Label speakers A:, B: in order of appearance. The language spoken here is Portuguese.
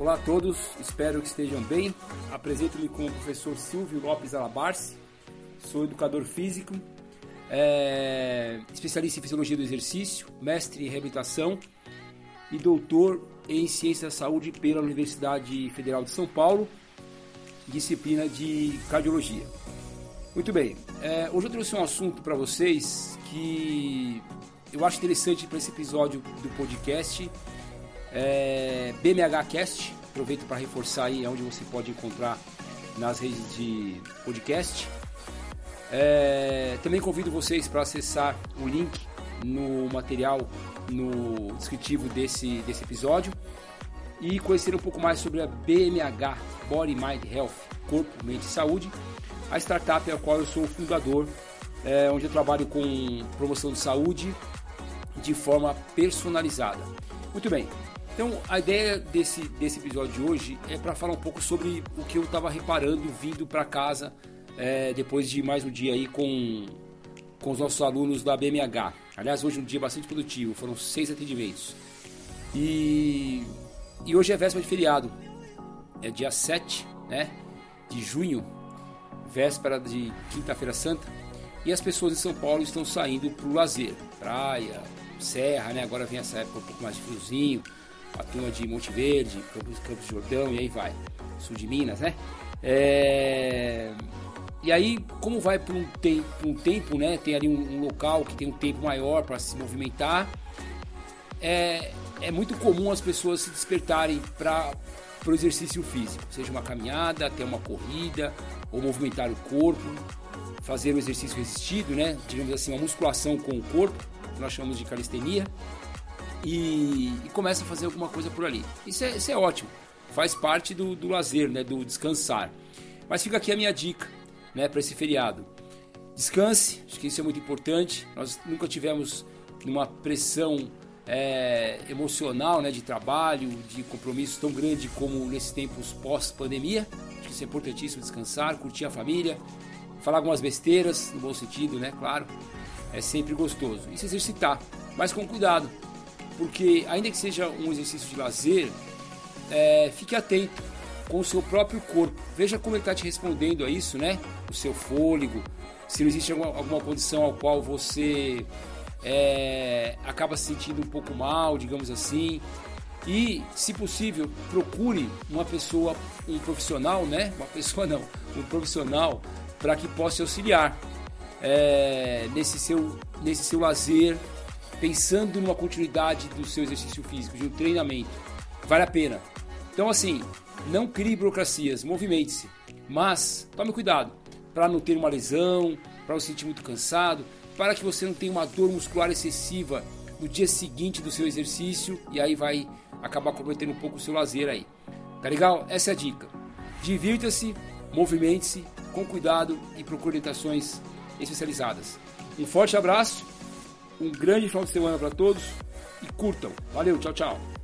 A: Olá a todos, espero que estejam bem. Apresento-me como o professor Silvio Lopes Alabarce, sou educador físico, é, especialista em fisiologia do exercício, mestre em reabilitação e doutor em ciência da saúde pela Universidade Federal de São Paulo, disciplina de cardiologia. Muito bem, é, hoje eu trouxe um assunto para vocês que eu acho interessante para esse episódio do podcast é, BMH Cast. Aproveito para reforçar aí onde você pode encontrar nas redes de podcast. É, também convido vocês para acessar o link no material no descritivo desse, desse episódio e conhecer um pouco mais sobre a BMH Body Mind Health Corpo, Mente e Saúde, a startup a qual eu sou o fundador, é, onde eu trabalho com promoção de saúde de forma personalizada. Muito bem, então a ideia desse, desse episódio de hoje é para falar um pouco sobre o que eu estava reparando vindo para casa é, depois de mais um dia aí com, com os nossos alunos da BMH. Aliás, hoje é um dia bastante produtivo, foram seis atendimentos. E, e hoje é véspera de feriado, é dia 7 né, de junho, véspera de Quinta-feira Santa. E as pessoas em São Paulo estão saindo para o lazer, praia, serra, né? Agora vem essa época um pouco mais de friozinho, a turma de Monte Verde, Campos, Campos de Jordão e aí vai, sul de Minas, né? É... E aí, como vai para um, tempo, um tempo, né? Tem ali um, um local que tem um tempo maior para se movimentar. É, é muito comum as pessoas se despertarem para o exercício físico, seja uma caminhada, até uma corrida, ou movimentar o corpo, fazer o exercício resistido, né? Digamos assim, uma musculação com o corpo, que nós chamamos de calistenia e, e começa a fazer alguma coisa por ali. Isso é, isso é ótimo, faz parte do, do lazer, né, do descansar. Mas fica aqui a minha dica né, para esse feriado. Descanse, acho que isso é muito importante. Nós nunca tivemos uma pressão é, emocional né, de trabalho, de compromisso tão grande como nesses tempos pós-pandemia. Acho que isso é importantíssimo, descansar, curtir a família, falar algumas besteiras, no bom sentido, né? Claro, é sempre gostoso. E se exercitar, mas com cuidado, porque ainda que seja um exercício de lazer, é, fique atento com o seu próprio corpo. Veja como ele está te respondendo a isso, né? O seu fôlego, se não existe alguma, alguma condição ao qual você é, acaba se sentindo um pouco mal, digamos assim. E, se possível, procure uma pessoa, um profissional, né? Uma pessoa não, um profissional para que possa auxiliar é, nesse, seu, nesse seu lazer, pensando numa continuidade do seu exercício físico, de um treinamento. Vale a pena. Então, assim, não crie burocracias, movimente-se. Mas tome cuidado para não ter uma lesão, para não se sentir muito cansado, para que você não tenha uma dor muscular excessiva no dia seguinte do seu exercício e aí vai acabar comprometendo um pouco o seu lazer aí. Tá legal? Essa é a dica. Divirta-se, movimente-se com cuidado e procure orientações especializadas. Um forte abraço um grande final de semana para todos e curtam. Valeu, tchau, tchau.